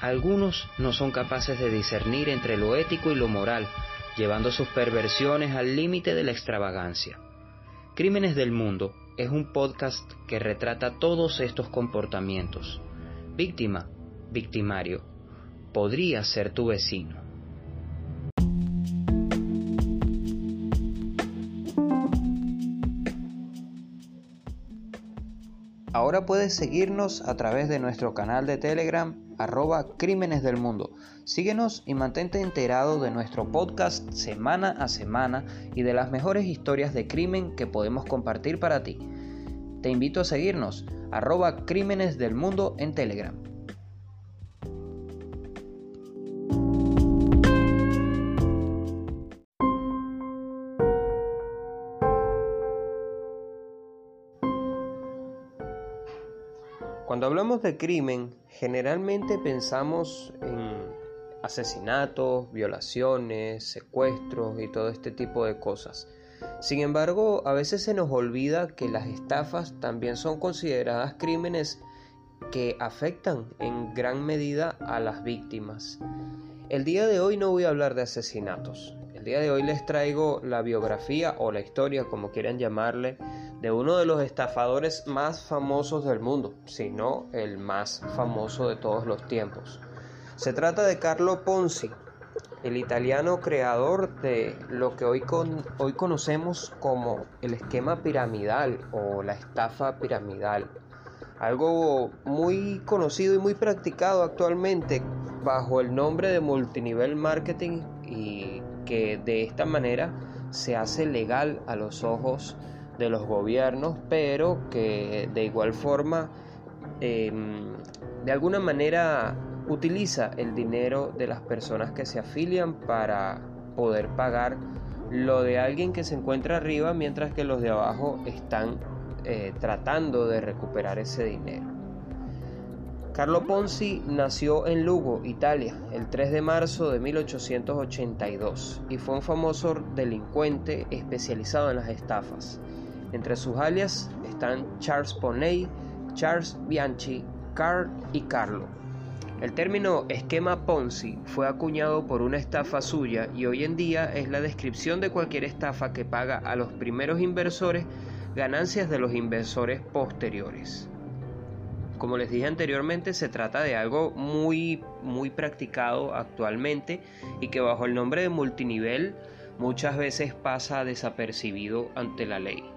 Algunos no son capaces de discernir entre lo ético y lo moral, llevando sus perversiones al límite de la extravagancia. Crímenes del Mundo es un podcast que retrata todos estos comportamientos. Víctima, victimario, podría ser tu vecino. Ahora puedes seguirnos a través de nuestro canal de Telegram arroba Crímenes del Mundo. Síguenos y mantente enterado de nuestro podcast semana a semana y de las mejores historias de crimen que podemos compartir para ti. Te invito a seguirnos arroba Crímenes del Mundo en Telegram. Cuando hablamos de crimen, generalmente pensamos en asesinatos, violaciones, secuestros y todo este tipo de cosas. Sin embargo, a veces se nos olvida que las estafas también son consideradas crímenes que afectan en gran medida a las víctimas. El día de hoy no voy a hablar de asesinatos. El día de hoy les traigo la biografía o la historia, como quieran llamarle, de uno de los estafadores más famosos del mundo, si no el más famoso de todos los tiempos. Se trata de Carlo Ponzi, el italiano creador de lo que hoy, hoy conocemos como el esquema piramidal o la estafa piramidal. Algo muy conocido y muy practicado actualmente bajo el nombre de multinivel marketing y que de esta manera se hace legal a los ojos los gobiernos, pero que de igual forma, em, de alguna manera, utiliza el dinero de las personas que se afilian para poder pagar lo de alguien que se encuentra arriba mientras que los de abajo están eh, tratando de recuperar ese dinero. Carlo Ponzi nació en Lugo, Italia, el 3 de marzo de 1882 y fue un famoso delincuente especializado en las estafas. Entre sus alias están Charles Poney, Charles Bianchi, Carl y Carlo. El término esquema Ponzi fue acuñado por una estafa suya y hoy en día es la descripción de cualquier estafa que paga a los primeros inversores ganancias de los inversores posteriores. Como les dije anteriormente, se trata de algo muy muy practicado actualmente y que bajo el nombre de multinivel muchas veces pasa desapercibido ante la ley.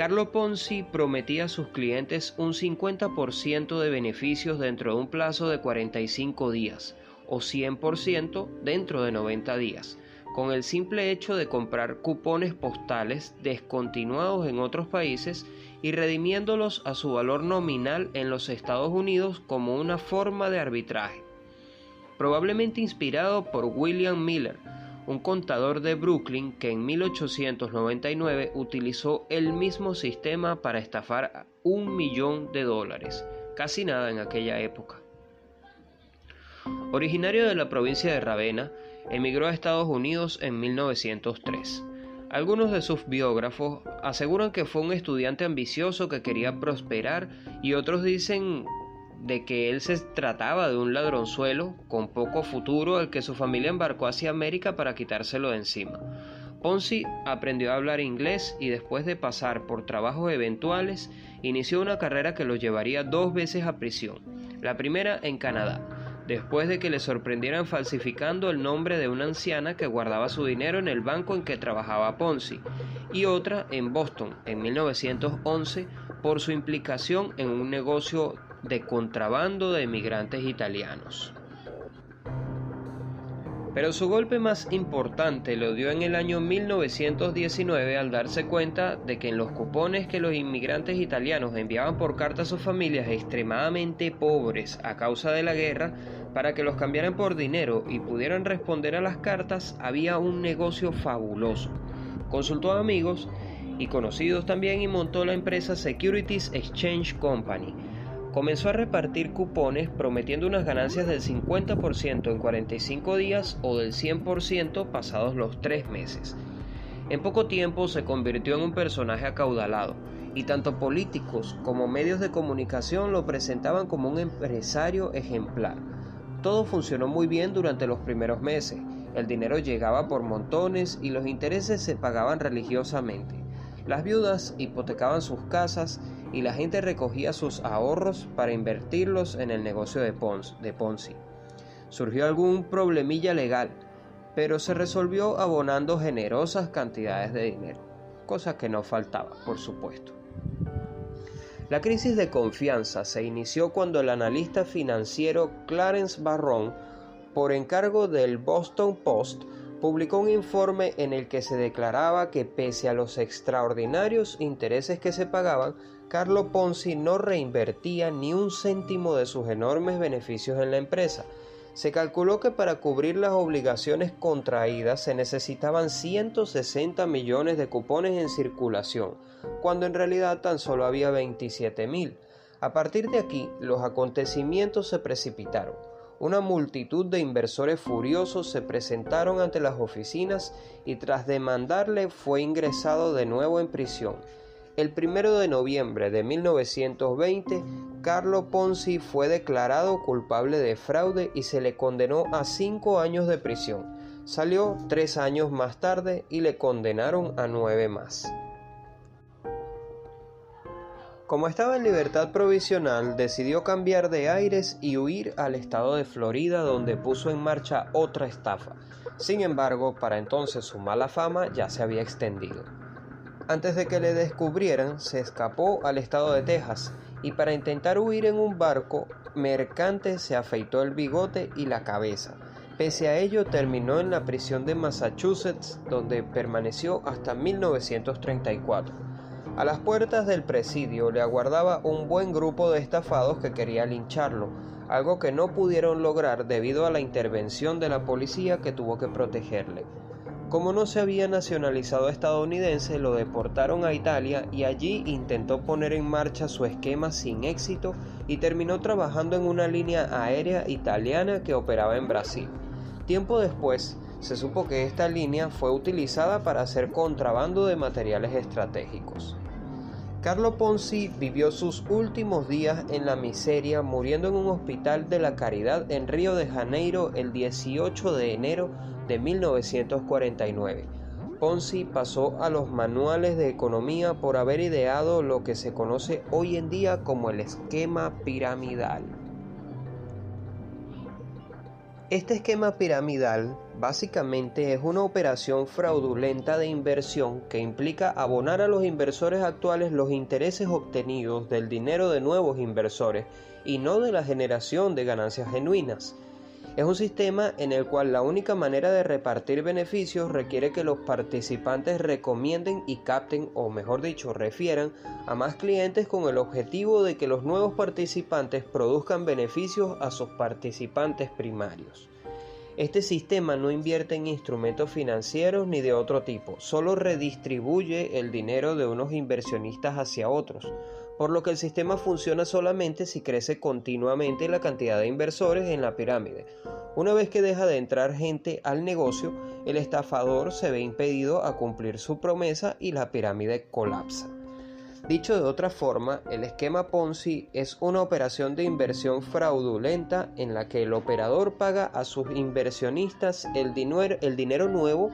Carlo Ponzi prometía a sus clientes un 50% de beneficios dentro de un plazo de 45 días o 100% dentro de 90 días, con el simple hecho de comprar cupones postales descontinuados en otros países y redimiéndolos a su valor nominal en los Estados Unidos como una forma de arbitraje. Probablemente inspirado por William Miller, un contador de Brooklyn que en 1899 utilizó el mismo sistema para estafar un millón de dólares, casi nada en aquella época. Originario de la provincia de Ravenna, emigró a Estados Unidos en 1903. Algunos de sus biógrafos aseguran que fue un estudiante ambicioso que quería prosperar y otros dicen de que él se trataba de un ladronzuelo con poco futuro al que su familia embarcó hacia América para quitárselo de encima. Ponzi aprendió a hablar inglés y después de pasar por trabajos eventuales, inició una carrera que lo llevaría dos veces a prisión. La primera en Canadá, después de que le sorprendieran falsificando el nombre de una anciana que guardaba su dinero en el banco en que trabajaba Ponzi, y otra en Boston en 1911 por su implicación en un negocio de contrabando de emigrantes italianos. Pero su golpe más importante lo dio en el año 1919 al darse cuenta de que en los cupones que los inmigrantes italianos enviaban por carta a sus familias extremadamente pobres a causa de la guerra, Para que los cambiaran por dinero y pudieran responder a las cartas, había un negocio fabuloso. Consultó a amigos y conocidos también y montó la empresa Securities Exchange Company. Comenzó a repartir cupones prometiendo unas ganancias del 50% en 45 días o del 100% pasados los 3 meses. En poco tiempo se convirtió en un personaje acaudalado y tanto políticos como medios de comunicación lo presentaban como un empresario ejemplar. Todo funcionó muy bien durante los primeros meses, el dinero llegaba por montones y los intereses se pagaban religiosamente. Las viudas hipotecaban sus casas y la gente recogía sus ahorros para invertirlos en el negocio de, Ponzi. Surgió algún problemilla legal, pero se resolvió abonando generosas cantidades de dinero, cosa que no faltaba, por supuesto. La crisis de confianza se inició cuando el analista financiero Clarence Barron, por encargo del Boston Post, publicó un informe en el que se declaraba que pese a los extraordinarios intereses que se pagaban, Carlo Ponzi no reinvertía ni un céntimo de sus enormes beneficios en la empresa, se calculó que para cubrir las obligaciones contraídas se necesitaban 160 millones de cupones en circulación, cuando en realidad tan solo había 27 mil. A partir de aquí, los acontecimientos se precipitaron. Una multitud de inversores furiosos se presentaron ante las oficinas y tras demandarle fue ingresado de nuevo en prisión. El primero de noviembre de 1920, Carlo Ponzi fue declarado culpable de fraude y se le condenó a cinco años de prisión. Salió tres años más tarde y le condenaron a nueve más. Como estaba en libertad provisional, decidió cambiar de aires y huir al estado de Florida donde puso en marcha otra estafa. Sin embargo, para entonces su mala fama ya se había extendido. Antes de que le descubrieran, se escapó al estado de Texas y para intentar huir en un barco mercante se afeitó el bigote y la cabeza. Pese a ello, terminó en la prisión de Massachusetts, donde permaneció hasta 1934. A las puertas del presidio le aguardaba un buen grupo de estafados que quería lincharlo, algo que no pudieron lograr debido a la intervención de la policía que tuvo que protegerle. Como no se había nacionalizado estadounidense, lo deportaron a Italia y allí intentó poner en marcha su esquema sin éxito y terminó trabajando en una línea aérea italiana que operaba en Brasil. Tiempo después, se supo que esta línea fue utilizada para hacer contrabando de materiales estratégicos. Carlo Ponzi vivió sus últimos días en la miseria muriendo en un hospital de la Caridad en Río de Janeiro el 18 de enero de 1949. Ponzi pasó a los manuales de economía por haber ideado lo que se conoce hoy en día como el esquema piramidal. Este esquema piramidal básicamente es una operación fraudulenta de inversión que implica abonar a los inversores actuales los intereses obtenidos del dinero de nuevos inversores y no de la generación de ganancias genuinas. Es un sistema en el cual la única manera de repartir beneficios requiere que los participantes recomienden y capten, o mejor dicho, refieran a más clientes con el objetivo de que los nuevos participantes produzcan beneficios a sus participantes primarios. Este sistema no invierte en instrumentos financieros ni de otro tipo, solo redistribuye el dinero de unos inversionistas hacia otros, por lo que el sistema funciona solamente si crece continuamente la cantidad de inversores en la pirámide. Una vez que deja de entrar gente al negocio, el estafador se ve impedido a cumplir su promesa y la pirámide colapsa. Dicho de otra forma, el esquema Ponzi es una operación de inversión fraudulenta en la que el operador paga a sus inversionistas el dinero, el dinero nuevo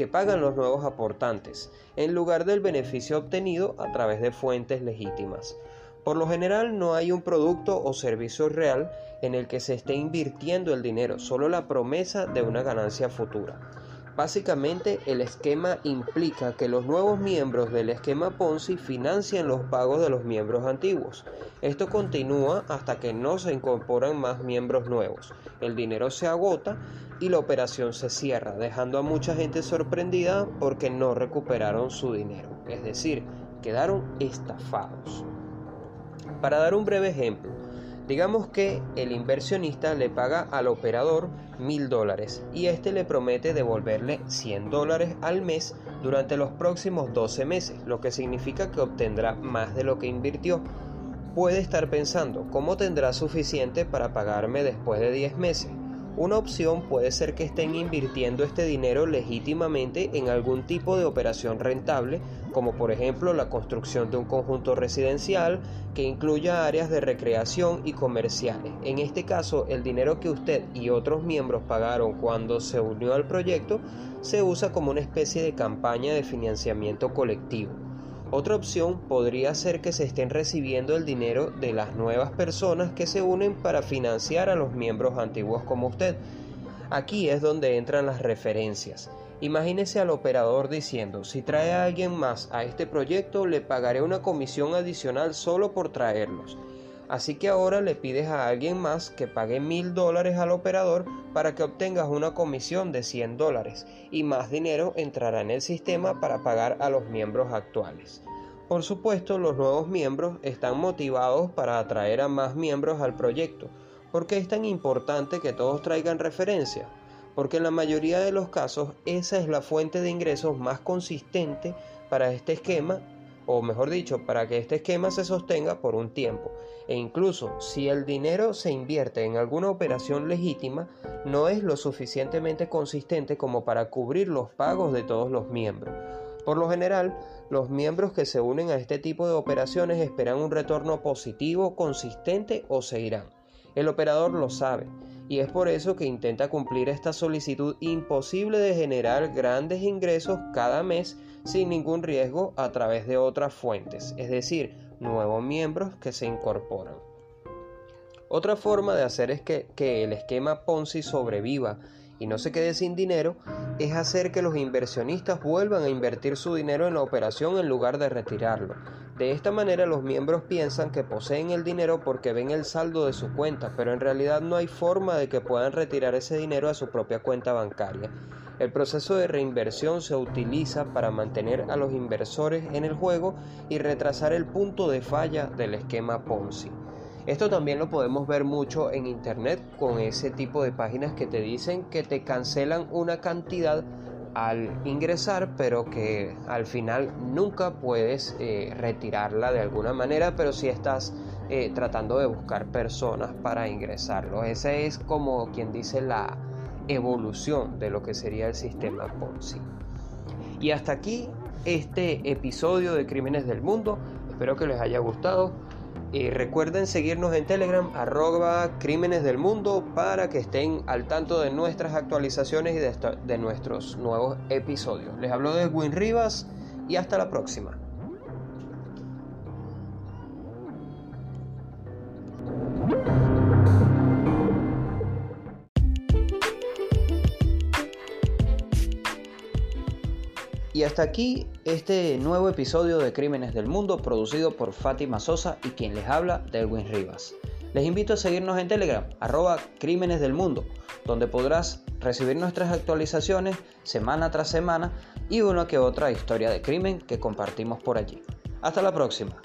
que pagan los nuevos aportantes, en lugar del beneficio obtenido a través de fuentes legítimas. Por lo general no hay un producto o servicio real en el que se esté invirtiendo el dinero, solo la promesa de una ganancia futura. Básicamente el esquema implica que los nuevos miembros del esquema Ponzi financian los pagos de los miembros antiguos. Esto continúa hasta que no se incorporan más miembros nuevos. El dinero se agota y la operación se cierra, dejando a mucha gente sorprendida porque no recuperaron su dinero, es decir, quedaron estafados. Para dar un breve ejemplo, Digamos que el inversionista le paga al operador mil dólares y este le promete devolverle 100 dólares al mes durante los próximos 12 meses, lo que significa que obtendrá más de lo que invirtió. Puede estar pensando, ¿cómo tendrá suficiente para pagarme después de 10 meses? Una opción puede ser que estén invirtiendo este dinero legítimamente en algún tipo de operación rentable, como por ejemplo la construcción de un conjunto residencial que incluya áreas de recreación y comerciales. En este caso, el dinero que usted y otros miembros pagaron cuando se unió al proyecto se usa como una especie de campaña de financiamiento colectivo. Otra opción podría ser que se estén recibiendo el dinero de las nuevas personas que se unen para financiar a los miembros antiguos como usted. Aquí es donde entran las referencias. Imagínese al operador diciendo, si trae a alguien más a este proyecto, le pagaré una comisión adicional solo por traerlos. Así que ahora le pides a alguien más que pague mil dólares al operador para que obtengas una comisión de 100 dólares y más dinero entrará en el sistema para pagar a los miembros actuales. Por supuesto, los nuevos miembros están motivados para atraer a más miembros al proyecto. ¿Por qué es tan importante que todos traigan referencia? Porque en la mayoría de los casos esa es la fuente de ingresos más consistente para este esquema o mejor dicho, para que este esquema se sostenga por un tiempo. E incluso si el dinero se invierte en alguna operación legítima, no es lo suficientemente consistente como para cubrir los pagos de todos los miembros. Por lo general, los miembros que se unen a este tipo de operaciones esperan un retorno positivo, consistente o se irán. El operador lo sabe y es por eso que intenta cumplir esta solicitud imposible de generar grandes ingresos cada mes sin ningún riesgo a través de otras fuentes, es decir, nuevos miembros que se incorporan. Otra forma de hacer es que, que el esquema Ponzi sobreviva y no se quede sin dinero es hacer que los inversionistas vuelvan a invertir su dinero en la operación en lugar de retirarlo. De esta manera los miembros piensan que poseen el dinero porque ven el saldo de su cuenta, pero en realidad no hay forma de que puedan retirar ese dinero a su propia cuenta bancaria. El proceso de reinversión se utiliza para mantener a los inversores en el juego y retrasar el punto de falla del esquema Ponzi. Esto también lo podemos ver mucho en internet con ese tipo de páginas que te dicen que te cancelan una cantidad al ingresar, pero que al final nunca puedes eh, retirarla de alguna manera, pero si estás eh, tratando de buscar personas para ingresarlo. Ese es como quien dice la, evolución de lo que sería el sistema Ponzi. Y hasta aquí este episodio de Crímenes del Mundo. Espero que les haya gustado. Y recuerden seguirnos en Telegram, arroba Crímenes del Mundo, para que estén al tanto de nuestras actualizaciones y de, de nuestros nuevos episodios. Les hablo de Edwin Rivas y hasta la próxima. Y hasta aquí este nuevo episodio de Crímenes del Mundo producido por Fátima Sosa y quien les habla, Delwin Rivas. Les invito a seguirnos en Telegram, arroba Crímenes del Mundo, donde podrás recibir nuestras actualizaciones semana tras semana y una que otra historia de crimen que compartimos por allí. Hasta la próxima.